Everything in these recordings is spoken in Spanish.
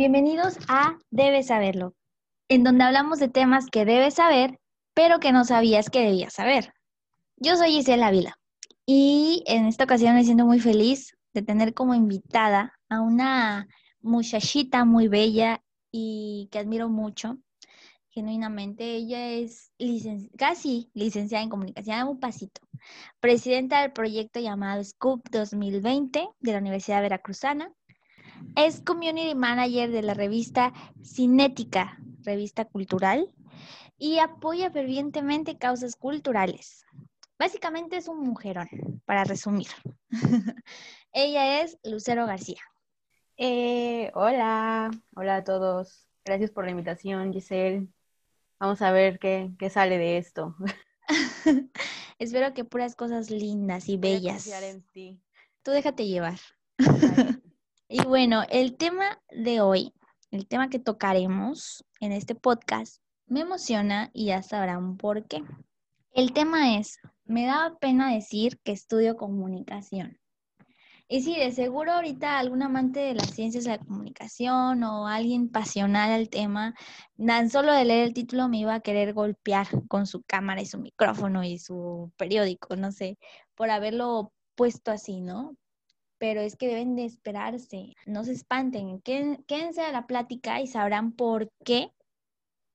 Bienvenidos a Debes Saberlo, en donde hablamos de temas que debes saber, pero que no sabías que debías saber. Yo soy Gisela Ávila y en esta ocasión me siento muy feliz de tener como invitada a una muchachita muy bella y que admiro mucho, genuinamente. Ella es casi licenciada en comunicación, un pasito, presidenta del proyecto llamado SCOOP 2020 de la Universidad Veracruzana. Es community manager de la revista Cinética, revista cultural, y apoya fervientemente causas culturales. Básicamente es un mujerón, para resumir. Ella es Lucero García. Eh, hola, hola a todos. Gracias por la invitación, Giselle. Vamos a ver qué, qué sale de esto. Espero que puras cosas lindas y bellas. en ti. Tú déjate llevar. Y bueno, el tema de hoy, el tema que tocaremos en este podcast, me emociona y ya sabrán por qué. El tema es, me da pena decir que estudio comunicación. Y sí, de seguro ahorita algún amante de las ciencias de la comunicación o alguien pasional al tema, tan solo de leer el título me iba a querer golpear con su cámara y su micrófono y su periódico, no sé, por haberlo puesto así, ¿no? Pero es que deben de esperarse, no se espanten, quédense a la plática y sabrán por qué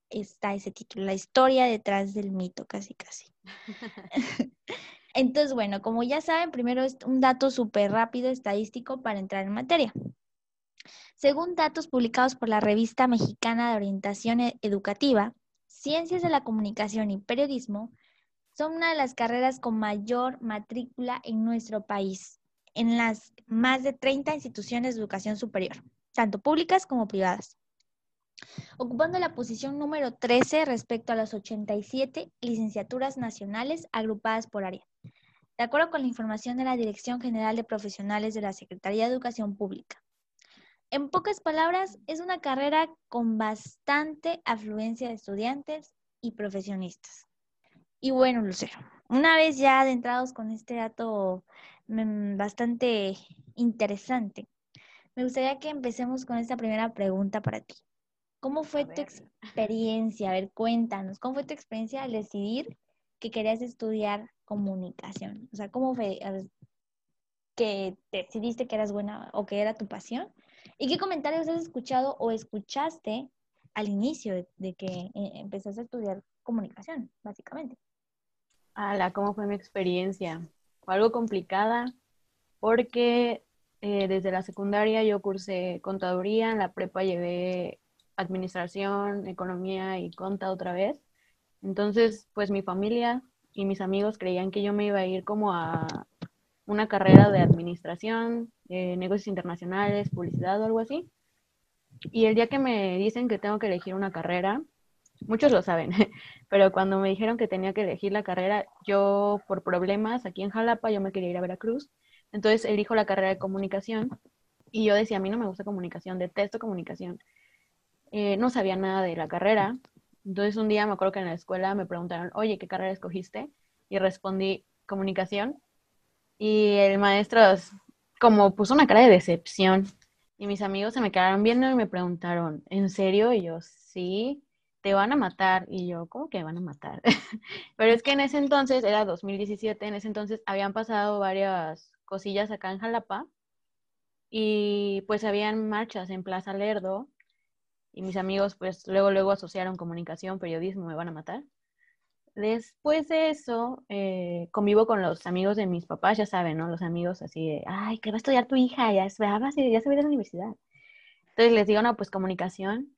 está ese título, la historia detrás del mito, casi, casi. Entonces, bueno, como ya saben, primero es un dato súper rápido estadístico para entrar en materia. Según datos publicados por la revista mexicana de orientación e-, educativa, Ciencias de la Comunicación y Periodismo son una de las carreras con mayor matrícula en nuestro país, en las más de 30 instituciones de educación superior, tanto públicas como privadas, ocupando la posición número 13 respecto a las 87 licenciaturas nacionales agrupadas por área de acuerdo con la información de la Dirección General de Profesionales de la Secretaría de Educación Pública. En pocas palabras, es una carrera con bastante afluencia de estudiantes y profesionistas. Y bueno, Lucero, una vez ya adentrados con este dato bastante interesante, me gustaría que empecemos con esta primera pregunta para ti. ¿Cómo fue tu experiencia? A ver, cuéntanos, ¿cómo fue tu experiencia al decidir que querías estudiar comunicación? O sea, ¿cómo fue que decidiste que eras buena o que era tu pasión? ¿Y qué comentarios has escuchado o escuchaste al inicio de, que eh, empezaste a estudiar comunicación, básicamente? Hola, ¿cómo fue mi experiencia? Fue algo complicada porque eh, desde la secundaria yo cursé contaduría, en la prepa llevé administración, economía y conta otra vez. Entonces, pues mi familia y mis amigos creían que yo me iba a ir como a una carrera de administración, negocios internacionales, publicidad o algo así. Y el día que me dicen que tengo que elegir una carrera, muchos lo saben, pero cuando me dijeron que tenía que elegir la carrera, yo por problemas aquí en Jalapa, yo me quería ir a Veracruz, entonces elijo la carrera de comunicación y yo decía, a mí no me gusta comunicación, detesto comunicación. Eh, no sabía nada de la carrera, entonces un día me acuerdo que en la escuela me preguntaron, oye, ¿qué carrera escogiste? Y respondí comunicación. Y el maestro como puso una cara de decepción. Y mis amigos se me quedaron viendo y me preguntaron, ¿en serio? Y yo, sí, te van a matar. Y yo, ¿cómo que van a matar? Pero es que en ese entonces, era 2017, en ese entonces habían pasado varias cosillas acá en Jalapa. Y pues habían marchas en Plaza Lerdo y mis amigos pues luego, luego asociaron comunicación, periodismo, me van a matar. Después de eso, eh, convivo con los amigos de mis papás, ya saben, ¿no? Los amigos así de, ay, ¿qué va a estudiar tu hija? Ya, se, ya se va a ir a la universidad. Entonces les digo, no, pues comunicación.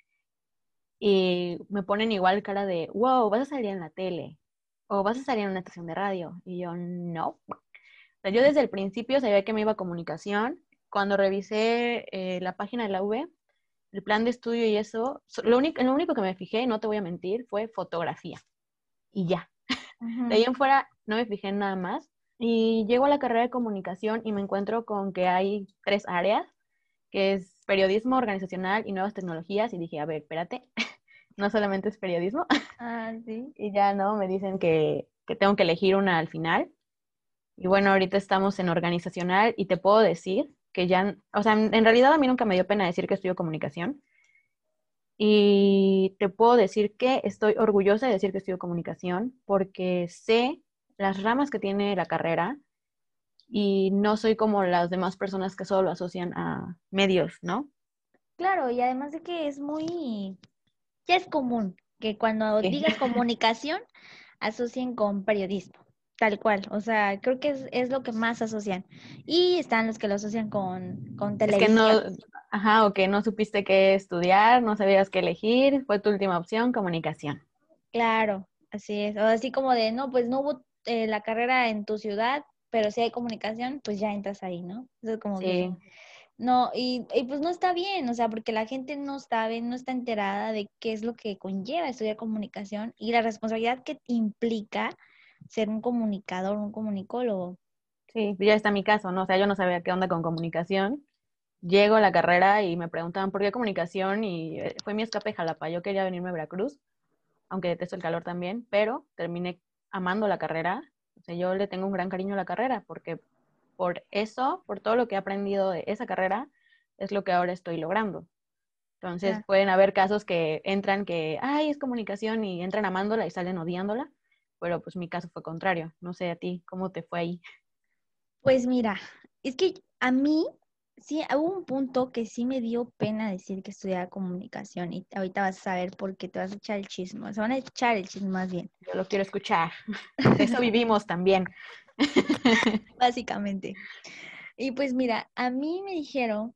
Y me ponen igual cara de, wow, vas a salir en la tele. O vas a salir en una estación de radio. Y yo, no. O sea, yo desde el principio sabía que me iba a comunicación. Cuando revisé eh, la página de la V, el plan de estudio y eso, lo único, lo único que me fijé, no te voy a mentir, fue fotografía. Y ya. De ahí en fuera no me fijé en nada más. Y llego a la carrera de comunicación y me encuentro con que hay tres áreas, que es periodismo organizacional y nuevas tecnologías. Y dije, a ver, espérate, no solamente es periodismo. Ah, sí. Y ya no, me dicen que, que tengo que elegir una al final. Y bueno, ahorita estamos en organizacional y te puedo decir que ya, o sea, en realidad a mí nunca me dio pena decir que estudio comunicación, Y te puedo decir que estoy orgullosa de decir que estudio comunicación porque sé las ramas que tiene la carrera y no soy como las demás personas que solo asocian a medios, ¿no? Claro, y además de que es muy, ya es común que cuando digas comunicación asocien con periodismo, tal cual. O sea, creo que es, es, lo que más asocian. Y están los que lo asocian con, con televisión. Es que no, ajá, o que no supiste qué estudiar, no sabías qué elegir, fue tu última opción, comunicación. Claro, así es. O así como de, no, pues no hubo eh, la carrera en tu ciudad, pero si hay comunicación, pues ya entras ahí, ¿no? Eso como sí. No, y, y, pues no está bien, o sea, porque la gente no sabe, no está enterada de qué es lo que conlleva estudiar comunicación y la responsabilidad que implica ser un comunicador, un comunicólogo. Sí, ya está mi caso, ¿no? O sea, yo no sabía qué onda con comunicación. Llego a la carrera y me preguntaban por qué comunicación y eh, fue mi escape Jalapa. Yo quería venirme a Veracruz, aunque detesto el calor también, pero terminé amando la carrera. O sea, yo le tengo un gran cariño a la carrera porque por eso, por todo lo que he aprendido de esa carrera, es lo que ahora estoy logrando. Entonces, pueden haber casos que entran que, ay, es comunicación y entran amándola y salen odiándola pero pues mi caso fue contrario. No sé a ti, ¿cómo te fue ahí? Pues mira, es que a mí sí hubo un punto que sí me dio pena decir que estudiaba comunicación y ahorita vas a saber por qué te vas a echar el chisme, se van a echar el chisme más bien. Yo lo quiero escuchar. De eso vivimos también. Básicamente. Y pues mira, a mí me dijeron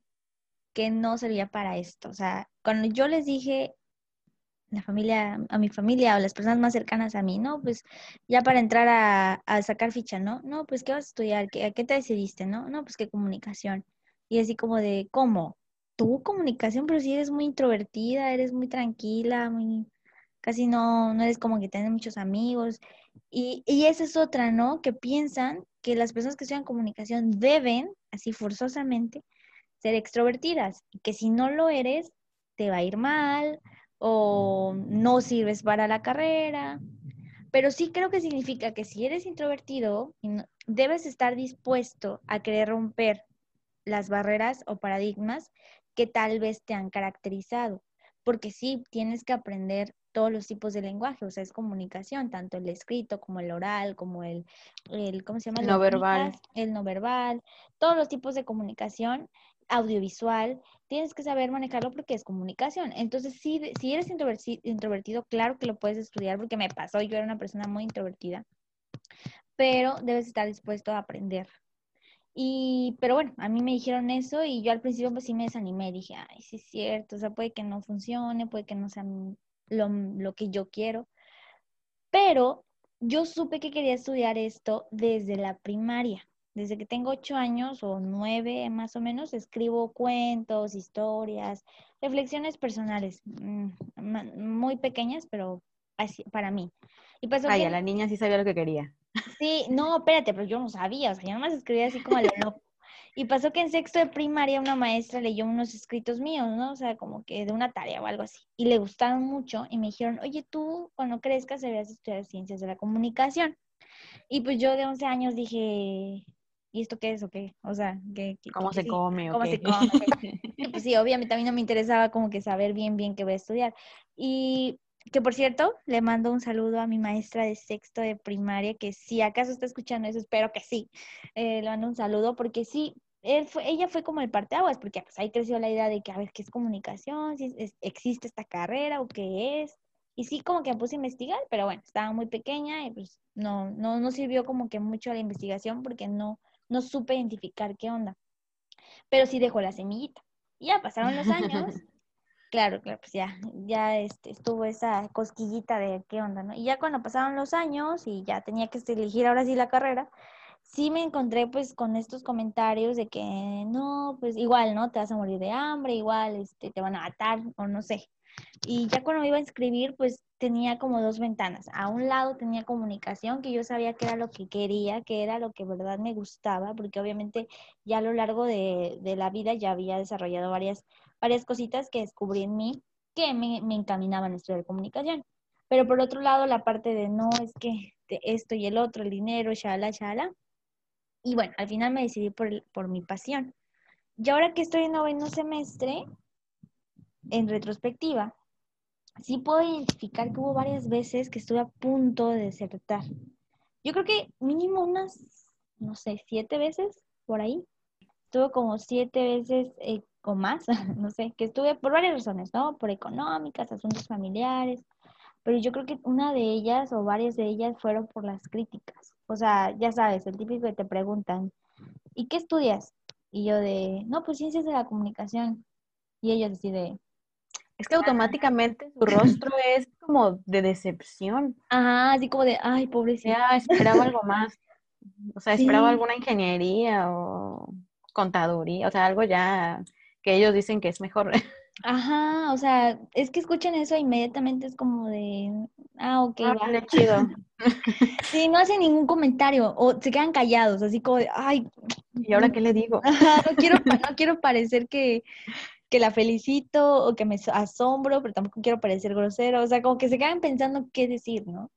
que no servía para esto. O sea, cuando yo les dije, la familia, a mi familia o las personas más cercanas a mí, ¿no? Pues ya para entrar a, sacar ficha, ¿no? No, pues ¿qué vas a estudiar? ¿Qué, ¿A qué te decidiste, no? No, pues qué comunicación. Y así como de, ¿cómo? ¿Tú comunicación? Pero si eres muy introvertida, eres muy tranquila, muy, casi no, no eres como que tienes muchos amigos. Y, esa es otra, ¿no? Que piensan que las personas que estudian comunicación deben, así forzosamente, ser extrovertidas. Y que si no lo eres, te va a ir mal o no sirves para la carrera. Pero sí creo que significa que si eres introvertido, debes estar dispuesto a querer romper las barreras o paradigmas que tal vez te han caracterizado. Porque sí, tienes que aprender todos los tipos de lenguaje, o sea, es comunicación, tanto el escrito como el oral, como el, el ¿cómo se llama? El no verbal. El no verbal, todos los tipos de comunicación audiovisual, tienes que saber manejarlo porque es comunicación. Entonces, si, si eres introvertido, claro que lo puedes estudiar porque me pasó, yo era una persona muy introvertida, pero debes estar dispuesto a aprender. Y, pero bueno, a mí me dijeron eso y yo al principio pues sí me desanimé, dije, ay, sí es cierto, o sea, puede que no funcione, puede que no sea lo, lo que yo quiero, pero yo supe que quería estudiar esto desde la primaria. Desde que tengo ocho años o nueve más o menos, escribo cuentos, historias, reflexiones personales, mm, muy pequeñas, pero así, para mí. Y pasó Ay, a la niña sí sabía lo que quería. Sí, no, espérate, pero yo no sabía, o sea, yo nomás escribía así como a lo loco. Y pasó que en sexto de primaria una maestra leyó unos escritos míos, ¿no? O sea, como que de una tarea o algo así. Y le gustaron mucho y me dijeron, oye, tú cuando crezcas deberías estudiar ciencias de la comunicación. Y pues yo de 11 años dije, ¿y esto qué es o qué? O sea, ¿qué, cómo se come? ¿Cómo se come? pues sí, obviamente a mí no me interesaba como que saber bien, bien qué voy a estudiar. Y que por cierto, le mando un saludo a mi maestra de sexto de primaria, que si acaso está escuchando eso, espero que sí. Eh, le mando un saludo porque sí, él fue, ella fue como el parteaguas, porque pues ahí creció la idea de que a ver qué es comunicación, si existe esta carrera o qué es. Y sí, como que me puse a investigar, pero bueno, estaba muy pequeña y pues no, no, no sirvió como que mucho a la investigación porque no, no supe identificar qué onda. Pero sí dejó la semillita. Y ya pasaron los años. Claro, claro, pues ya, ya este, estuvo esa cosquillita de qué onda, ¿no? Y ya cuando pasaron los años y ya tenía que elegir ahora sí la carrera, sí me encontré pues con estos comentarios de que no, pues igual, ¿no? Te vas a morir de hambre, igual este, te van a matar o no sé. Y ya cuando iba a inscribir, pues tenía como dos ventanas. A un lado tenía comunicación, que yo sabía que era lo que quería, que era lo que verdad me gustaba, porque obviamente ya a lo largo de, la vida ya había desarrollado varias, varias cositas que descubrí en mí que me, me encaminaban a estudiar comunicación. Pero por otro lado, la parte de no es que esto y el otro, el dinero, shala, shala. Y bueno, al final me decidí por, por mi pasión. Y ahora que estoy en noveno semestre, en retrospectiva, sí puedo identificar que hubo varias veces que estuve a punto de desertar. Yo creo que mínimo unas, no sé, siete veces por ahí. Estuve como siete veces eh, o más, no sé, que estuve por varias razones, ¿no? Por económicas, asuntos familiares, pero yo creo que una de ellas o varias de ellas fueron por las críticas. O sea, ya sabes, el típico que te preguntan, ¿y qué estudias? Y yo de, no, pues ciencias de la comunicación. Y ellos deciden, es que automáticamente su rostro es como de decepción. Ajá, así como de, ay, pobrecita. Ya esperaba algo más. O sea, esperaba alguna ingeniería o contaduría, o sea, algo ya que ellos dicen que es mejor. Ajá, o sea, es que escuchan eso inmediatamente es como de, ah, ok, ah, vale, chido. sí, no hacen ningún comentario o se quedan callados, así como de, ay. ¿Y ahora qué le digo? no quiero, no quiero parecer que, que la felicito o que me asombro, pero tampoco quiero parecer grosero. O sea, como que se quedan pensando qué decir, ¿no?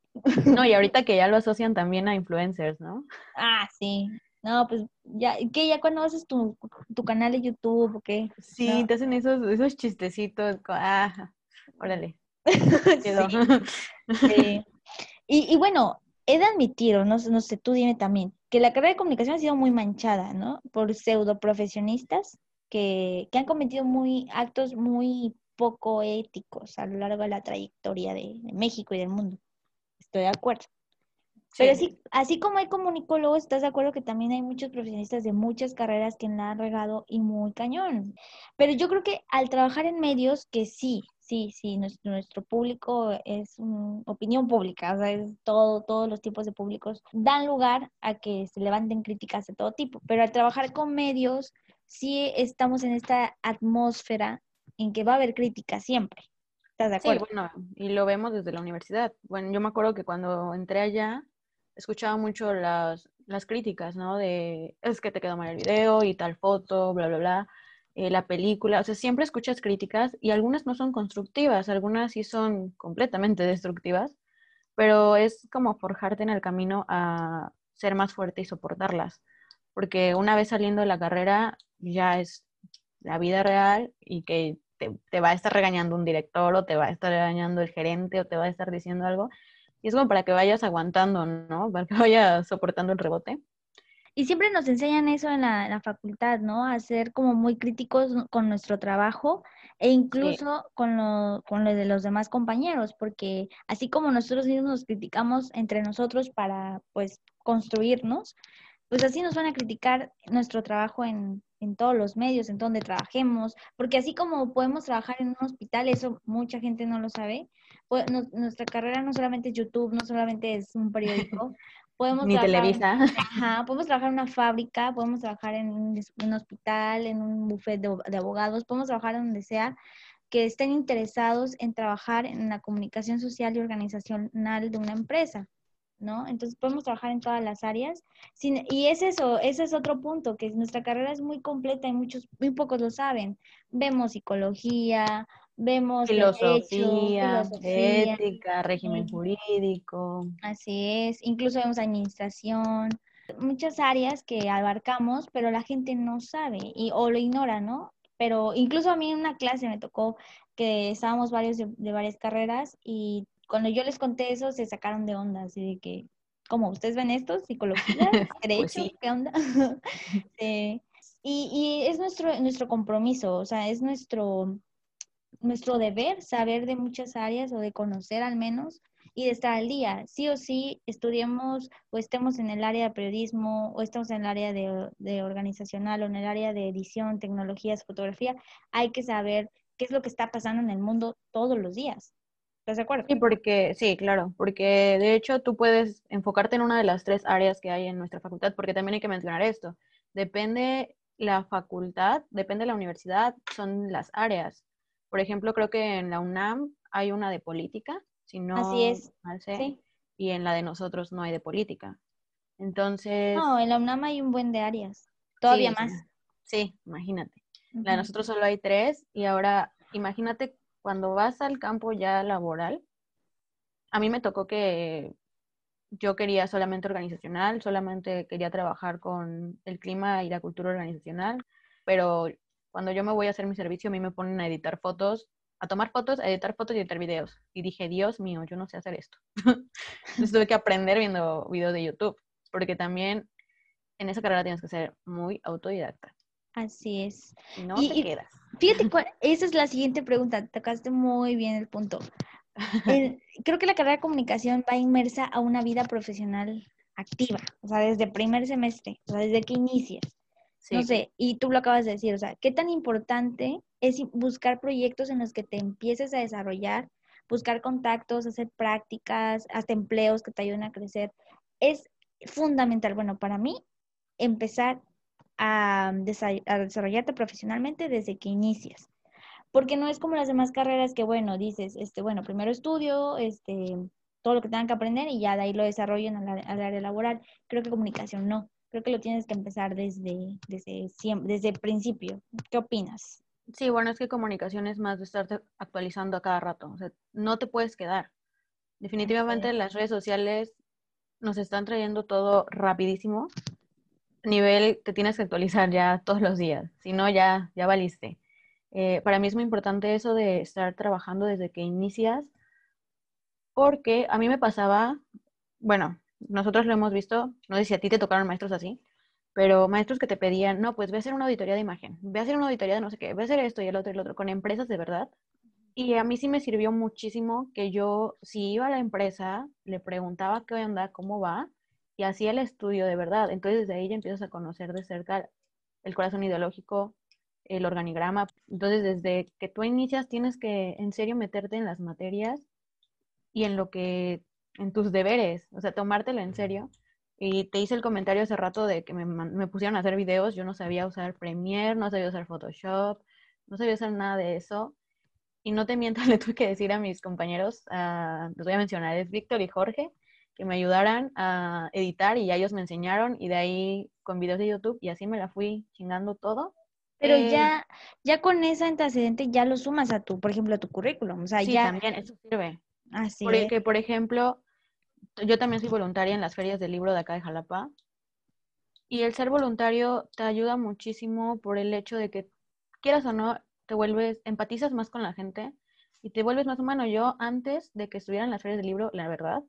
No, y ahorita que ya lo asocian también a influencers, ¿no? Ah, sí. No, pues ya, ¿qué? ¿Ya cuando haces tu, canal de YouTube o qué? Sí, te hacen esos, esos chistecitos. Ah, órale. sí. Y, y, bueno, he de admitir, o no, no sé, tú dime también, que la carrera de comunicación ha sido muy manchada, ¿no? Por pseudo profesionistas que, han cometido muy, actos muy poco éticos a lo largo de la trayectoria de, México y del mundo. Estoy de acuerdo. Pero así, así como hay comunicólogos, ¿estás de acuerdo que también hay muchos profesionistas de muchas carreras que la han regado y muy cañón? Pero yo creo que al trabajar en medios, que sí, sí, sí, nuestro, nuestro público es opinión pública, o sea, es todo, todos los tipos de públicos dan lugar a que se levanten críticas de todo tipo. Pero al trabajar con medios, sí estamos en esta atmósfera en que va a haber crítica siempre. ¿Estás de acuerdo? Sí, bueno, y lo vemos desde la universidad. Bueno, yo me acuerdo que cuando entré allá, escuchaba mucho las, las críticas, ¿no? De, es que te quedó mal el video y tal foto, bla, bla, bla. Eh, la película, o sea, siempre escuchas críticas y algunas no son constructivas, algunas sí son completamente destructivas, pero es como forjarte en el camino a ser más fuerte y soportarlas porque una vez saliendo de la carrera ya es la vida real y que te, va a estar regañando un director o te va a estar regañando el gerente o te va a estar diciendo algo. Y es como para que vayas aguantando, ¿no? Para que vayas soportando el rebote. Y siempre nos enseñan eso en la, facultad, ¿no? A ser como muy críticos con nuestro trabajo e incluso con, lo, con lo de los demás compañeros, porque así como nosotros mismos nos criticamos entre nosotros para, pues, construirnos, pues así nos van a criticar nuestro trabajo en, todos los medios, en donde trabajemos, porque así como podemos trabajar en un hospital, eso mucha gente no lo sabe, pues, nuestra carrera no solamente es YouTube, no solamente es un periódico, podemos Ni Televisa. Ajá, podemos trabajar en una fábrica, podemos trabajar en un, hospital, en un buffet de, de abogados, podemos trabajar donde sea que estén interesados en trabajar en la comunicación social y organizacional de una empresa. ¿no? Entonces podemos trabajar en todas las áreas. y es eso, ese es otro punto, que nuestra carrera es muy completa y muchos, muy pocos lo saben. Vemos psicología, vemos filosofía, ética, régimen jurídico. Así es, incluso vemos administración, muchas áreas que abarcamos, pero la gente no sabe y, o lo ignora, ¿no? Pero incluso a mí en una clase me tocó que estábamos varios de varias carreras y cuando yo les conté eso, se sacaron de onda, así de que, ¿cómo? ¿Ustedes ven esto? ¿Psicología? ¿Derecho? Pues ¿Qué onda? y, y, es nuestro, nuestro compromiso, o sea, es nuestro, nuestro deber saber de muchas áreas o de conocer al menos y de estar al día. Sí o sí, estudiemos o estemos en el área de periodismo o estemos en el área de, de organizacional o en el área de edición, tecnologías, fotografía, hay que saber qué es lo que está pasando en el mundo todos los días. ¿Estás de acuerdo? Sí, porque, sí, claro, porque de hecho tú puedes enfocarte en una de las tres áreas que hay en nuestra facultad, porque también hay que mencionar esto. Depende la facultad, depende la universidad, son las áreas. Por ejemplo, creo que en la UNAM hay una de política, si no Así es. sí. y en la de nosotros no hay de política. Entonces... No, en la UNAM hay un buen de áreas, todavía más. Sí, imagínate. La de nosotros solo hay tres y ahora imagínate cuando vas al campo ya laboral, a mí me tocó que yo quería solamente organizacional, solamente quería trabajar con el clima y la cultura organizacional, pero cuando yo me voy a hacer mi servicio, a mí me ponen a editar fotos a tomar fotos, a editar fotos y editar videos. Y dije, Dios mío, yo no sé hacer esto. Entonces tuve que aprender viendo videos de YouTube, porque también en esa carrera tienes que ser muy autodidacta. Así es. Y no te quedas. Fíjate, esa es la siguiente pregunta. Tocaste muy bien el punto. creo que la carrera de comunicación va inmersa a una vida profesional activa, o sea, desde primer semestre, o sea, desde que inicias. No sé, y tú lo acabas de decir, o sea, ¿qué tan importante es buscar proyectos en los que te empieces a desarrollar, buscar contactos, hacer prácticas, hasta empleos que te ayuden a crecer? Es fundamental, bueno, para mí, empezar a, a desarrollarte profesionalmente desde que inicias porque no es como las demás carreras que, bueno, dices, este, bueno, primero estudio, este, todo lo que tengan que aprender y ya de ahí lo desarrollo en el, área laboral. Creo que comunicación no. Creo que lo tienes que empezar desde, desde, siempre, desde el principio. ¿Qué opinas? Sí, bueno, es que comunicación es más de estar actualizando a cada rato. O sea, no te puedes quedar. Definitivamente las redes sociales nos están trayendo todo rapidísimo. Nivel, te tienes que actualizar ya todos los días. Si no, ya, ya valiste. Eh, para mí es muy importante eso de estar trabajando desde que inicias, porque a mí me pasaba, bueno, nosotros lo hemos visto, no sé si a ti te tocaron maestros así, pero maestros que te pedían, no, pues ve a hacer una auditoría de imagen, ve a hacer una auditoría de no sé qué, ve a hacer esto y el otro y el otro, con empresas de verdad. Y a mí sí me sirvió muchísimo que yo, si iba a la empresa, le preguntaba qué onda, cómo va, y hacía el estudio de verdad. Entonces desde ahí ya empiezas a conocer de cerca el corazón ideológico, el organigrama. Entonces, desde que tú inicias, tienes que en serio meterte en las materias y en lo que, en tus deberes, o sea, tomártelo en serio. Y te hice el comentario hace rato de que me, me pusieron a hacer videos, yo no sabía usar Premiere, no sabía usar Photoshop, no sabía hacer nada de eso. Y no te mientas, le tuve que decir a mis compañeros, uh, les voy a mencionar, es Víctor y Jorge, que me ayudaran a editar y ya ellos me enseñaron y de ahí con videos de YouTube y así me la fui chingando todo pero eh, ya, ya con ese antecedente ya lo sumas a tu, por ejemplo, a tu currículum. O sea, sí, ya... también, eso sirve. Así Porque, por ejemplo, yo también soy voluntaria en las ferias del libro de acá de Jalapa. Y el ser voluntario te ayuda muchísimo por el hecho de que, quieras o no, te vuelves, empatizas más con la gente y te vuelves más humano. Yo, antes de que estuviera en las ferias del libro, la verdad,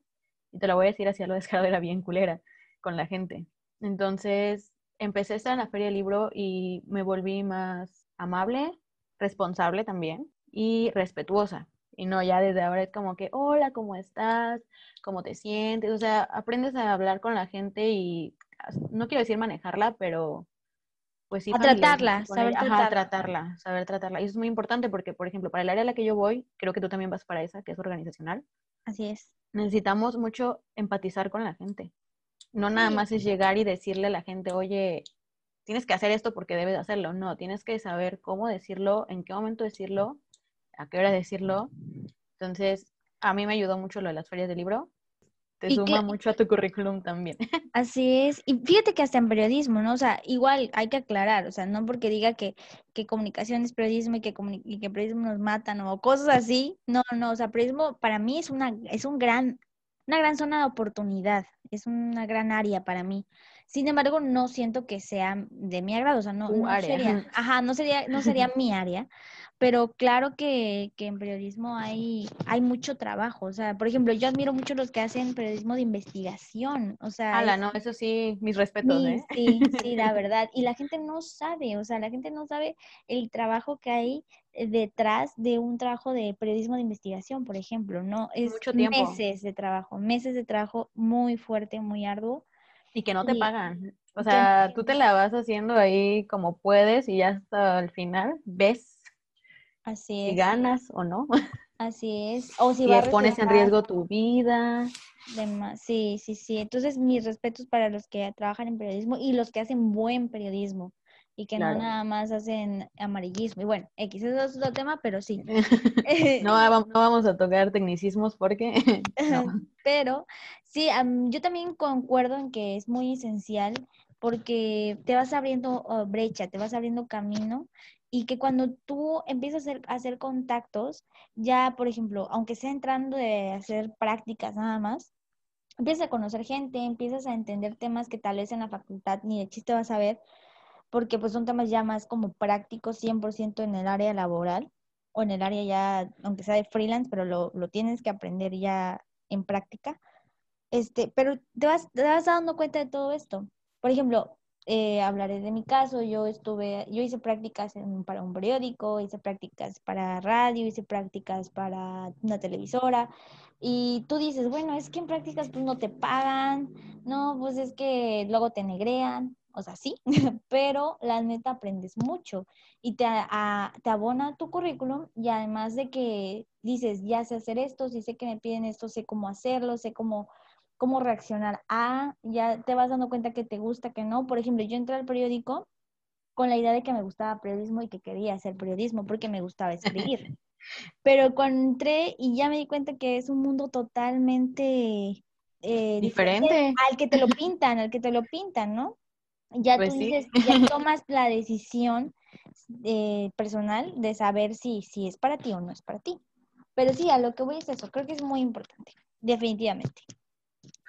y te lo voy a decir así a lo descarado, era bien culera con la gente. Entonces, empecé a estar en la feria del libro y me volví más amable, responsable también y respetuosa. Y no, ya desde ahora es como que, hola, ¿cómo estás? ¿Cómo te sientes? O sea, aprendes a hablar con la gente y no quiero decir manejarla, pero pues sí. A tratarla, saber tratarla. tratarla, saber tratarla. Y eso es muy importante porque, por ejemplo, para el área a la que yo voy, creo que tú también vas para esa, que es organizacional. Así es. Necesitamos mucho empatizar con la gente. No nada más es llegar y decirle a la gente, oye, tienes que hacer esto porque debes hacerlo. No, tienes que saber cómo decirlo, en qué momento decirlo, a qué hora decirlo. Entonces, a mí me ayudó mucho lo de las ferias de libro. Te suma mucho a tu currículum también. Así es. Y fíjate que hasta en periodismo, ¿no? O sea, igual hay que aclarar, o sea, no porque diga que, que comunicación es periodismo y que, y que periodismo nos matan o cosas así. No, no, o sea, periodismo para mí es, una, es un gran una gran zona de oportunidad, es una gran área para mí. Sin embargo, no siento que sea de mi agrado, o sea, no, sería, ajá, no sería, no sería mi área, pero claro que, en periodismo hay, hay mucho trabajo, o sea, por ejemplo, yo admiro mucho los que hacen periodismo de investigación, o sea. Ala, no, eso sí, mis respetos, ¿eh? Sí, sí, la verdad, y la gente no sabe, o sea, la gente no sabe el trabajo que hay detrás de un trabajo de periodismo de investigación, por ejemplo, ¿no? Es meses de trabajo, meses de trabajo muy fuerte, muy arduo. Y que no te pagan. O sea, tú te la vas haciendo ahí como puedes y ya hasta el final ves Así si ganas o no. Así es. O si pones en riesgo tu vida. Sí, sí, sí. Entonces, mis respetos para los que trabajan en periodismo y los que hacen buen periodismo y que no nada más hacen amarillismo. Y bueno, X, eso es otro tema, pero sí. no, no, vamos a tocar tecnicismos porque... Pero sí, yo también concuerdo en que es muy esencial porque te vas abriendo brecha, te vas abriendo camino y que cuando tú empiezas a hacer, a hacer contactos, ya, por ejemplo, aunque sea entrando de hacer prácticas nada más, empiezas a conocer gente, empiezas a entender temas que tal vez en la facultad ni de chiste vas a ver, porque pues son temas ya más como prácticos 100% en el área laboral o en el área ya, aunque sea de freelance, pero lo, lo tienes que aprender ya en práctica. Este, pero te vas, te vas dando cuenta de todo esto. Por ejemplo, eh, hablaré de mi caso, yo estuve, yo hice prácticas para un periódico, hice prácticas para radio, hice prácticas para una televisora, y tú dices, bueno, es que en prácticas pues no te pagan, no, pues es que luego te negrean, o sea, sí, pero la neta aprendes mucho y te, te abona tu currículum y además de que dices, ya sé hacer esto, si sé que me piden esto, sé cómo hacerlo, sé cómo cómo reaccionar a, ya te vas dando cuenta que te gusta, que no. Por ejemplo, yo entré al periódico con la idea de que me gustaba periodismo y que quería hacer periodismo porque me gustaba escribir. Pero cuando entré y ya me di cuenta que es un mundo totalmente eh, diferente. al que te lo pintan, al que te lo pintan, ¿no? Ya pues tú dices, ya tomas la decisión eh, personal de saber si, si es para ti o no es para ti. Pero sí, a lo que voy es eso, creo que es muy importante, definitivamente.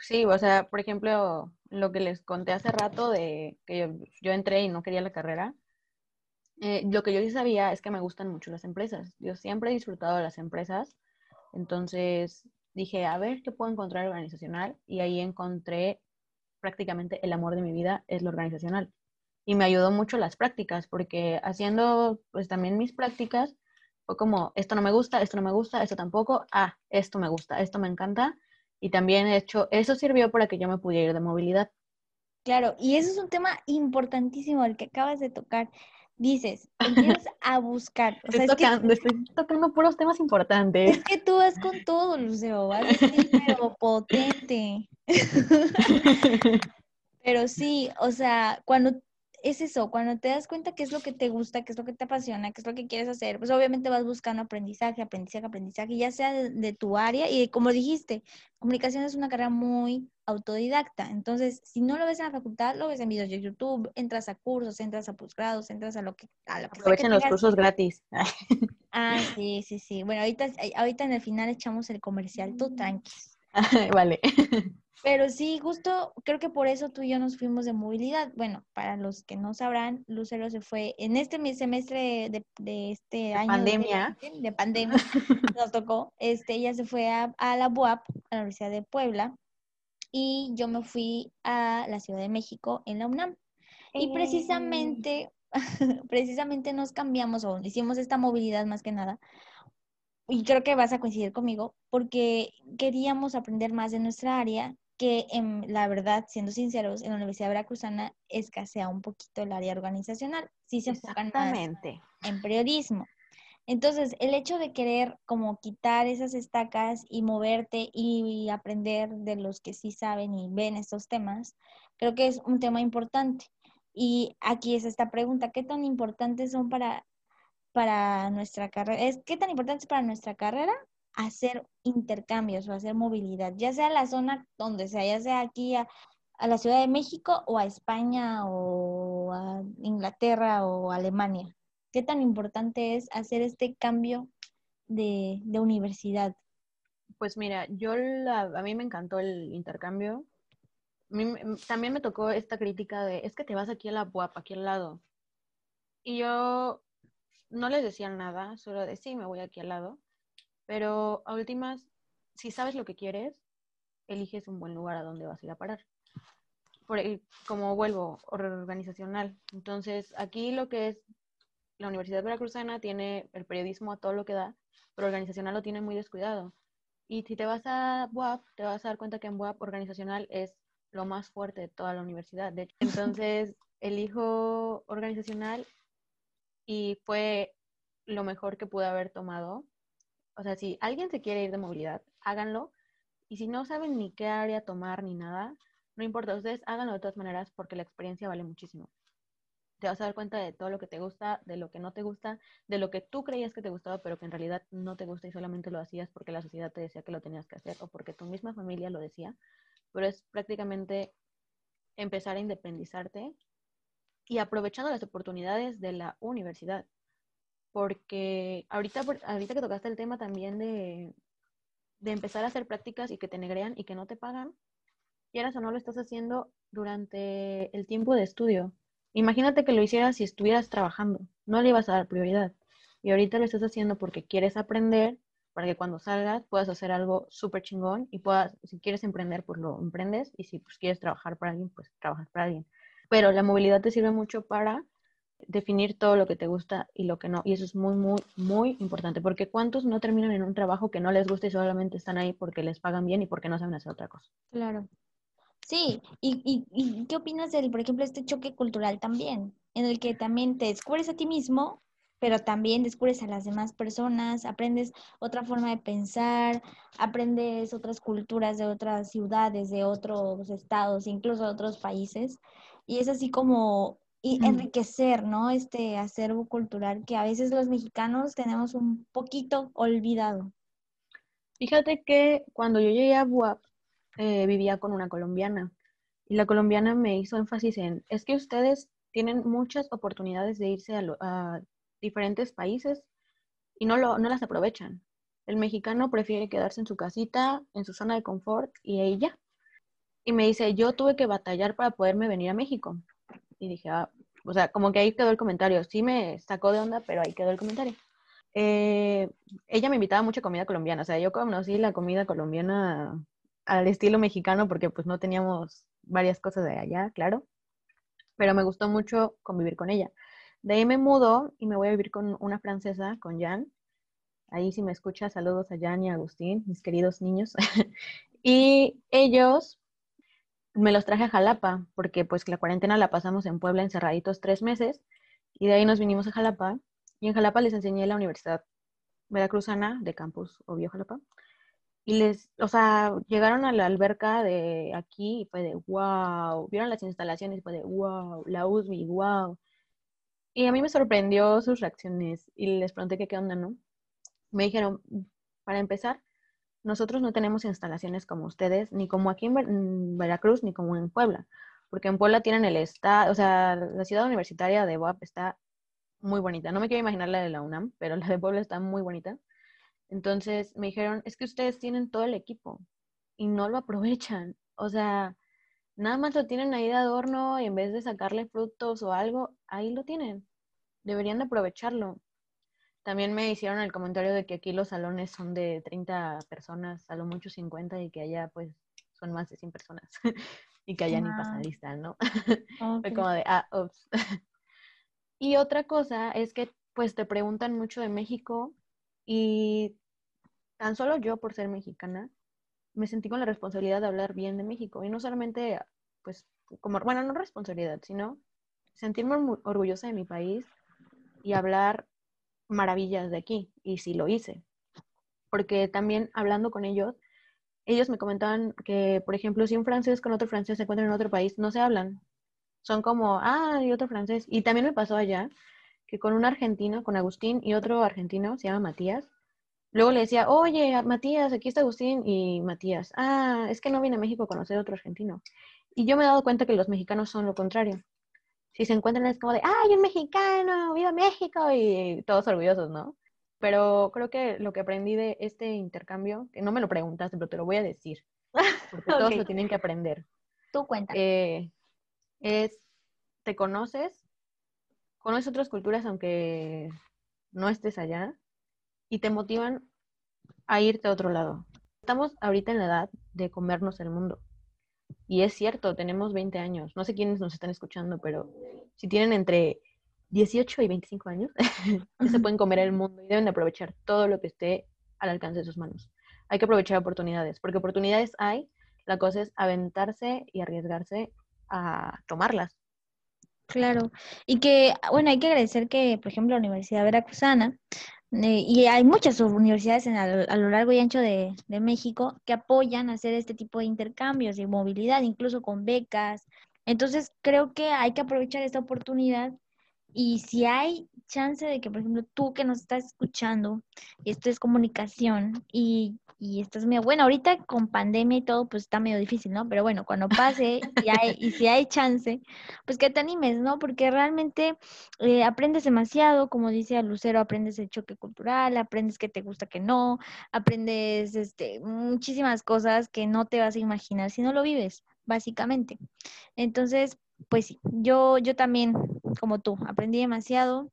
Sí, o sea, por ejemplo, lo que les conté hace rato de que yo, entré y no quería la carrera, eh, lo que yo sí sabía es que me gustan mucho las empresas. Yo siempre he disfrutado de las empresas, entonces dije, a ver qué puedo encontrar organizacional y ahí encontré prácticamente el amor de mi vida es lo organizacional. Y me ayudó mucho las prácticas, porque haciendo pues también mis prácticas fue como, esto no me gusta, esto no me gusta, esto tampoco, ah, esto me gusta, esto me encanta y también, he hecho, eso sirvió para que yo me pudiera ir de movilidad. Claro, y eso es un tema importantísimo el que acabas de tocar. Dices, empiezas a buscar. estoy, tocando, estoy tocando puros temas importantes. Es que tú vas con todo, Lucero, vas pero potente. pero sí, o sea, cuando es eso, cuando te das cuenta qué es lo que te gusta, qué es lo que te apasiona, qué es lo que quieres hacer, pues obviamente vas buscando aprendizaje, aprendizaje, aprendizaje, ya sea de, tu área y como dijiste, comunicación es una carrera muy autodidacta, entonces si no lo ves en la facultad, lo ves en videos de YouTube, entras a cursos, entras a posgrados, entras a lo que... A lo que Aprovechen los cursos gratis. ah, sí, sí, sí. Bueno, ahorita, ahorita en el final echamos el comercial, tú tranqui. vale. Pero sí, justo creo que por eso tú y yo nos fuimos de movilidad. Bueno, para los que no sabrán, Lucero se fue en este semestre de, este año. Pandemia. De, pandemia. nos tocó. Este, ella se fue a, la UAP, a la Universidad de Puebla, y yo me fui a la Ciudad de México en la UNAM. Y precisamente, precisamente nos cambiamos o hicimos esta movilidad más que nada y creo que vas a coincidir conmigo, porque queríamos aprender más de nuestra área que en, la verdad, siendo sinceros, en la Universidad Veracruzana escasea un poquito el área organizacional. Sí se enfocan más en periodismo. Entonces, el hecho de querer como quitar esas estacas y moverte y aprender de los que sí saben y ven estos temas, creo que es un tema importante. Y aquí es esta pregunta, ¿qué tan importantes son para, para nuestra carrera? ¿Es, ¿Qué tan importante es para nuestra carrera hacer intercambios o hacer movilidad, ya sea la zona donde sea, ya sea aquí a, la Ciudad de México o a España o a Inglaterra o Alemania. ¿Qué tan importante es hacer este cambio de, universidad? Pues mira, yo a mí me encantó el intercambio. también me tocó esta crítica de, es que te vas aquí a la UAP, aquí al lado. Y yo no les decía nada, solo de, sí, me voy aquí al lado. Pero a últimas, si sabes lo que quieres, eliges un buen lugar a donde vas a ir a parar. Por, como vuelvo, organizacional. Entonces, aquí lo que es la Universidad Veracruzana tiene el periodismo a todo lo que da, pero organizacional lo tiene muy descuidado. Y si te vas a WAP, te vas a dar cuenta que en WAP organizacional es lo más fuerte de toda la universidad. De hecho, entonces, elijo organizacional y fue lo mejor que pude haber tomado o sea, si alguien se quiere ir de movilidad, háganlo. Y si no saben ni qué área tomar ni nada, no importa, ustedes háganlo de todas maneras porque la experiencia vale muchísimo. Te vas a dar cuenta de todo lo que te gusta, de lo que no te gusta, de lo que tú creías que te gustaba, pero que en realidad no te gusta y solamente lo hacías porque la sociedad te decía que lo tenías que hacer o porque tu misma familia lo decía. Pero es prácticamente empezar a independizarte y aprovechando las oportunidades de la universidad porque ahorita, ahorita que tocaste el tema también de, empezar a hacer prácticas y que te negrean y que no te pagan, quieras o no lo estás haciendo durante el tiempo de estudio. Imagínate que lo hicieras si estuvieras trabajando, no le ibas a dar prioridad. Y ahorita lo estás haciendo porque quieres aprender, para que cuando salgas puedas hacer algo súper chingón y puedas, si quieres emprender, pues lo emprendes y si pues, quieres trabajar para alguien, pues trabajas para alguien. Pero la movilidad te sirve mucho para definir todo lo que te gusta y lo que no. Y eso es muy, muy, muy importante, porque ¿cuántos no terminan en un trabajo que no les gusta y solamente están ahí porque les pagan bien y porque no saben hacer otra cosa? Claro. Sí, ¿Y, y, qué opinas del, por ejemplo, este choque cultural también, en el que también te descubres a ti mismo, pero también descubres a las demás personas, aprendes otra forma de pensar, aprendes otras culturas de otras ciudades, de otros estados, incluso de otros países, y es así como y enriquecer, ¿no? Este acervo cultural que a veces los mexicanos tenemos un poquito olvidado. Fíjate que cuando yo llegué a Buap, eh, vivía con una colombiana y la colombiana me hizo énfasis en, es que ustedes tienen muchas oportunidades de irse a, diferentes países y no, lo, no las aprovechan. El mexicano prefiere quedarse en su casita, en su zona de confort y ella. Y me dice, yo tuve que batallar para poderme venir a México y dije, ah, o sea, como que ahí quedó el comentario. Sí me sacó de onda, pero ahí quedó el comentario. Eh, ella me invitaba a comida colombiana, o sea, yo conocí la comida colombiana al estilo mexicano porque pues no teníamos varias cosas de allá, claro, pero me gustó mucho convivir con ella. De ahí me mudo y me voy a vivir con una francesa, con Jan. Ahí si me escucha, saludos a Jan y a Agustín, mis queridos niños. y ellos me los traje a Jalapa, porque pues la cuarentena la pasamos en Puebla encerraditos tres meses, y de ahí nos vinimos a Jalapa, y en Jalapa les enseñé la Universidad Veracruzana de Campus Obvio Jalapa, y les, o sea, llegaron a la alberca de aquí y fue de wow, vieron las instalaciones y fue de wow, la USB, wow. Y a mí me sorprendió sus reacciones y les pregunté qué onda, ¿no? Me dijeron, para empezar, nosotros no tenemos instalaciones como ustedes, ni como aquí en, Veracruz, ni como en Puebla, porque en Puebla tienen el estado, o sea, la ciudad universitaria de UAP está muy bonita. No me quiero imaginar la de la UNAM, pero la de Puebla está muy bonita. Entonces me dijeron, es que ustedes tienen todo el equipo y no lo aprovechan. O sea, nada más lo tienen ahí de adorno y en vez de sacarle frutos o algo, ahí lo tienen. Deberían de aprovecharlo. También me hicieron el comentario de que aquí los salones son de 30 personas, a lo mucho 50, y que allá pues son más de 100 personas. y que allá ni pasan lista, ¿no? Fue como de, ah, ups. y otra cosa es que pues te preguntan mucho de México y tan solo yo por ser mexicana me sentí con la responsabilidad de hablar bien de México y no solamente pues como, bueno, no responsabilidad, sino sentirme orgullosa de mi país y hablar maravillas de aquí y sí lo hice. Porque también hablando con ellos, ellos me comentaban que, por ejemplo, si un francés con otro francés se encuentran en otro país, no se hablan. Son como, ah, y otro francés. Y también me pasó allá que con un argentino, con Agustín y otro argentino, se llama Matías, luego le decía, oye, Matías, aquí está Agustín y Matías, ah, es que no viene a México a conocer a otro argentino. Y yo me he dado cuenta que los mexicanos son lo contrario si se encuentran es como de, ¡ay, un mexicano! ¡Viva México! Y todos orgullosos, ¿no? Pero creo que lo que aprendí de este intercambio, que no me lo preguntaste, pero te lo voy a decir, porque todos lo tienen que aprender. Tú cuenta. Eh, es, te conoces, conoces otras culturas aunque no estés allá, y te motivan a irte a otro lado. Estamos ahorita en la edad de comernos el mundo. Y es cierto, tenemos 20 años. No sé quiénes nos están escuchando, pero si tienen entre 18 y 25 años, se pueden comer el mundo y deben de aprovechar todo lo que esté al alcance de sus manos. Hay que aprovechar oportunidades, porque oportunidades hay. La cosa es aventarse y arriesgarse a tomarlas. Claro, y que, bueno, hay que agradecer que, por ejemplo, la Universidad Veracruzana eh, y hay muchas universidades en, a, lo largo y ancho de, de, México que apoyan hacer este tipo de intercambios de movilidad, incluso con becas. Entonces, creo que hay que aprovechar esta oportunidad y si hay chance de que, por ejemplo, tú que nos estás escuchando, esto es comunicación y, y estás medio, bueno, ahorita con pandemia y todo, pues está medio difícil, ¿no? Pero bueno, cuando pase y, hay, y si hay chance, pues que te animes, ¿no? Porque realmente eh, aprendes demasiado, como dice Lucero, aprendes el choque cultural, aprendes que te gusta que no, aprendes este, muchísimas cosas que no te vas a imaginar si no lo vives, básicamente. Entonces, pues sí, yo, yo también, como tú, aprendí demasiado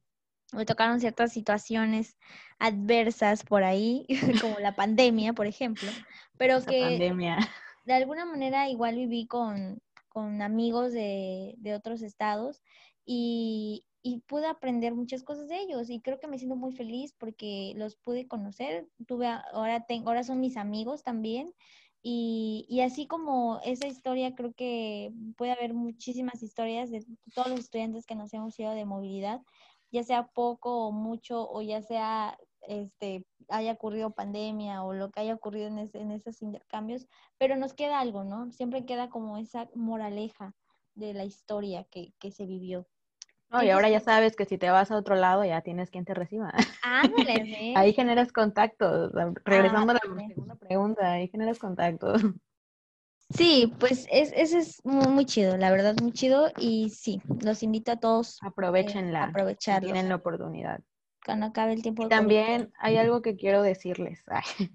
me tocaron ciertas situaciones adversas por ahí, como la pandemia, por ejemplo, pero Esa que pandemia. de alguna manera igual viví con, con amigos de, de otros estados y, y pude aprender muchas cosas de ellos y creo que me siento muy feliz porque los pude conocer, tuve, ahora, tengo, ahora son mis amigos también y, y así como esa historia, creo que puede haber muchísimas historias de todos los estudiantes que nos hemos ido de movilidad, ya sea poco o mucho, o ya sea este haya ocurrido pandemia o lo que haya ocurrido en, ese- en esos intercambios, pero nos queda algo, ¿no? Siempre queda como esa moraleja de la historia que, que se vivió. No, y ahora ya sabes que si te vas a otro lado ya tienes quien te reciba. Ándale, ¿sí? Ahí generas contactos. Regresando a la segunda pregunta, ahí generas contactos. Sí, pues es, ese es muy, muy chido, la verdad, muy chido. Y sí, los invito a todos Aprovechenla. si aprovecharlo. tienen la oportunidad. Cuando acabe el tiempo Y también hay algo que quiero decirles. Ay,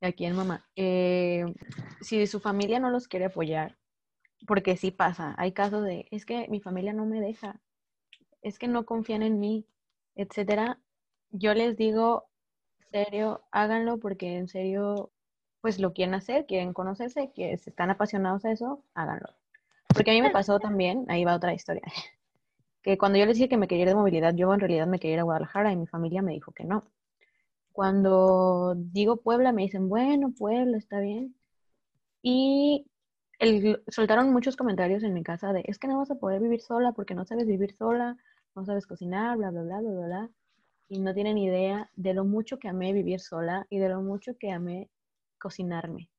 aquí en mamá. Eh, si su familia no los quiere apoyar, porque sí pasa, hay casos de, es que mi familia no me deja, es que no confían en mí, etcétera. Yo les digo, serio, háganlo porque en serio, pues lo quieren hacer, quieren conocerse, que están apasionados a eso, háganlo. Porque a mí me pasó también, ahí va otra historia, que cuando yo les dije que me quería ir de movilidad, yo en realidad me quería ir a Guadalajara y mi familia me dijo que no. Cuando digo Puebla, me dicen, bueno, Puebla, está bien. Y el- soltaron muchos comentarios en mi casa de, es que no vas a poder vivir sola porque no sabes vivir sola, no sabes cocinar, bla, bla, bla, bla, bla, bla. Y no tienen idea de lo mucho que amé vivir sola y de lo mucho que amé cocinarme.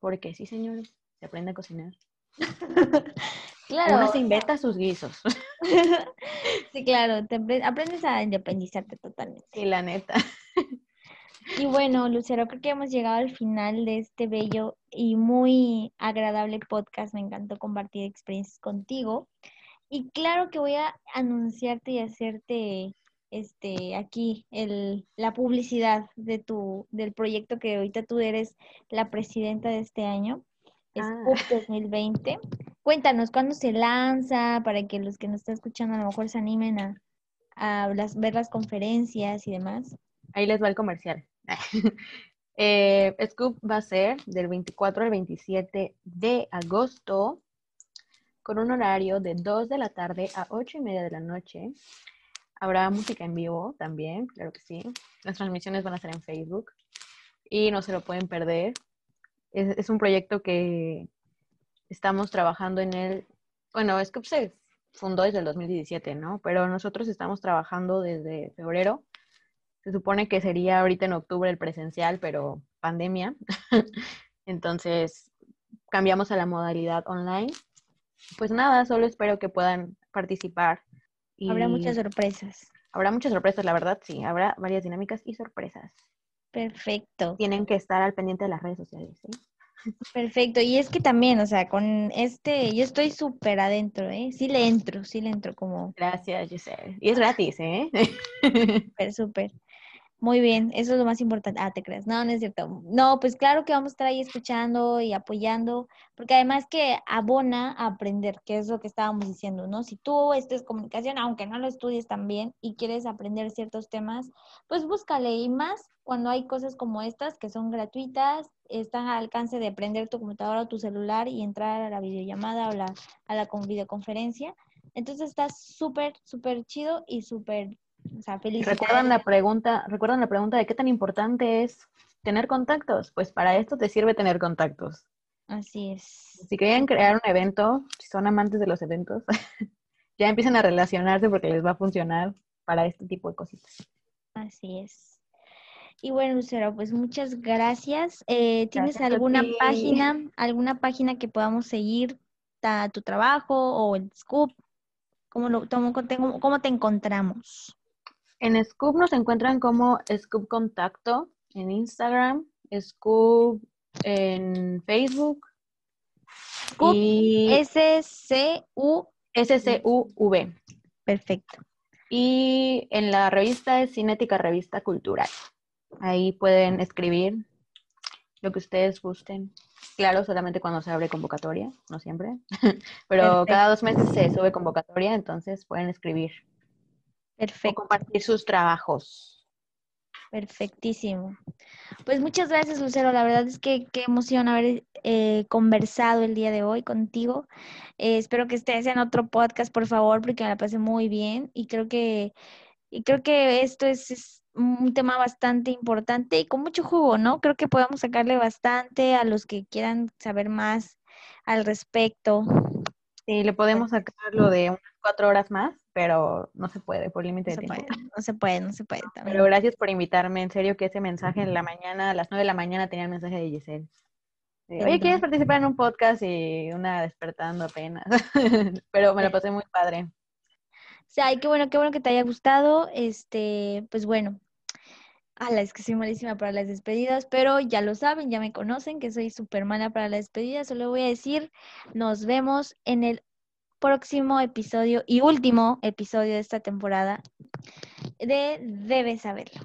Porque sí, señores, se aprende a cocinar. Claro, Una se inventa sus guisos. sí, claro, te aprendes a independizarte totalmente. Sí, la neta. Y bueno, Lucero, creo que hemos llegado al final de este bello y muy agradable podcast. Me encantó compartir experiencias contigo. Y claro que voy a anunciarte y hacerte este aquí el, la publicidad de tu del proyecto que ahorita tú eres la presidenta de este año, Ah. Scoop 2020. Cuéntanos cuándo se lanza para que los que nos están escuchando a lo mejor se animen a, a las- ver las conferencias y demás. Ahí les va el comercial. Eh, Scoop va a ser del 24 al 27 de agosto con un horario de 2 de la tarde a 8 y media de la noche. Habrá música en vivo también, claro que sí. Las transmisiones van a ser en Facebook y no se lo pueden perder. Es, es un proyecto que estamos trabajando en él. Bueno, Scoop se fundó desde el 2017, ¿no? Pero nosotros estamos trabajando desde febrero se supone que sería ahorita en octubre el presencial, pero pandemia. Entonces cambiamos a la modalidad online. Pues nada, solo espero que puedan participar. Y Habrá muchas sorpresas. habrá muchas sorpresas, la verdad, sí. Habrá varias dinámicas y sorpresas. Perfecto, Tienen que estar al pendiente de las redes sociales, ¿sí? perfecto. Y es que también, o sea, con este, yo estoy súper adentro, ¿eh? Sí le entro, sí le entro como Gracias, Giselle. Y es gratis, ¿eh? súper, súper. Muy bien, eso es lo más importante. Ah, te creas. No, no es cierto. No, pues claro que vamos a estar ahí escuchando y apoyando, porque además que abona a aprender, que es lo que estábamos diciendo, ¿no? Si tú estudias comunicación, aunque no lo estudies también y quieres aprender ciertos temas, pues búscale y más cuando hay cosas como estas que son gratuitas, están al alcance de prender tu computadora o tu celular y entrar a la videollamada o la, a la con- videoconferencia. Entonces está súper, súper chido y súper, o sea. ¿Recuerdan la pregunta, recuerdan la pregunta de qué tan importante es tener contactos? Pues para esto te sirve tener contactos. Así es. Si quieren crear un evento, si son amantes de los eventos, ya empiezan a relacionarse porque les va a funcionar para este tipo de cositas. Así es. Y bueno, Lucero, pues muchas gracias. Eh, ¿Tienes Gracias alguna página, alguna página que podamos seguir ta- tu trabajo o el Scoop? ¿Cómo, lo, cómo, te- cómo te encontramos? En Scoop nos encuentran como Scoop Contacto en Instagram, Scoop en Facebook Scoop, y S-C-U, SCUV. perfecto. Y en la revista es Cinética Revista Cultural. Ahí pueden escribir lo que ustedes gusten. Claro, solamente cuando se abre convocatoria, no siempre. Pero Perfecto. cada dos meses se sube convocatoria, entonces pueden escribir. Perfecto. O compartir sus trabajos. Perfectísimo. Pues muchas gracias, Lucero. La verdad es que qué emoción haber eh, conversado el día de hoy contigo. Eh, espero que estés en otro podcast, por favor, porque me la pasé muy bien y creo que, y creo que esto es, un tema bastante importante y con mucho jugo, ¿no? Creo que podemos sacarle bastante a los que quieran saber más al respecto. Sí, le podemos sacar lo de unas cuatro horas más, pero no se puede por límite de tiempo. no se puede, no se puede. También. Pero gracias por invitarme. En serio que ese mensaje en la mañana, a las nueve de la mañana tenía el mensaje de Giselle. Oye, ¿quieres participar en un podcast? Y una despertando apenas. Pero me la pasé muy padre. Ay, qué bueno, qué bueno que te haya gustado. Este, pues bueno. Ala, es que soy malísima para las despedidas, pero ya lo saben, ya me conocen que soy súper mala para las despedidas. Solo voy a decir, nos vemos en el próximo episodio y último episodio de esta temporada de Debes saberlo.